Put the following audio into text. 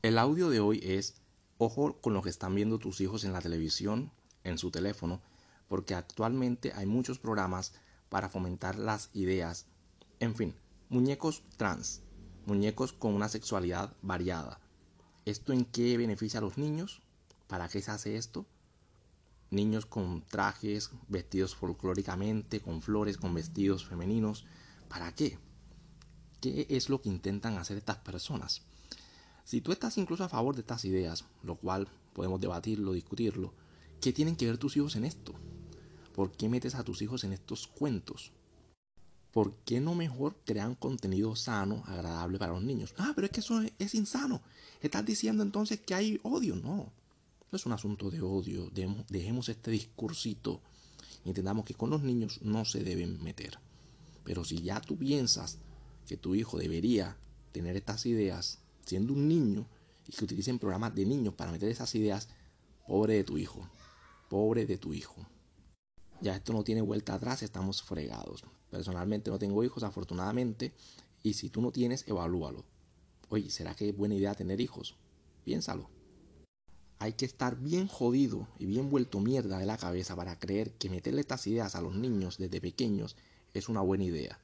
El audio de hoy es, ojo con lo que están viendo tus hijos en la televisión, en su teléfono, porque actualmente hay muchos programas para fomentar las ideas. En fin, muñecos trans, muñecos con una sexualidad variada. ¿Esto en qué beneficia a los niños? ¿Para qué se hace esto? Niños con trajes, vestidos folclóricamente, con flores, con vestidos femeninos. ¿Para qué? ¿Qué es lo que intentan hacer estas personas? Si tú estás incluso a favor de estas ideas, lo cual podemos debatirlo, discutirlo, ¿qué tienen que ver tus hijos en esto? ¿Por qué metes a tus hijos en estos cuentos? ¿Por qué no mejor crean contenido sano, agradable para los niños? Ah, pero es que eso es, insano. Estás diciendo entonces que hay odio. No, no es un asunto de odio. Dejemos este discursito y entendamos que con los niños no se deben meter. Pero si ya tú piensas que tu hijo debería tener estas ideas, siendo un niño y que utilicen programas de niños para meter esas ideas, pobre de tu hijo, pobre de tu hijo. Ya esto no tiene vuelta atrás, estamos fregados. Personalmente no tengo hijos, afortunadamente, y si tú no tienes, evalúalo. Oye, ¿será que es buena idea tener hijos? Piénsalo. Hay que estar bien jodido y bien vuelto mierda de la cabeza para creer que meterle estas ideas a los niños desde pequeños es una buena idea.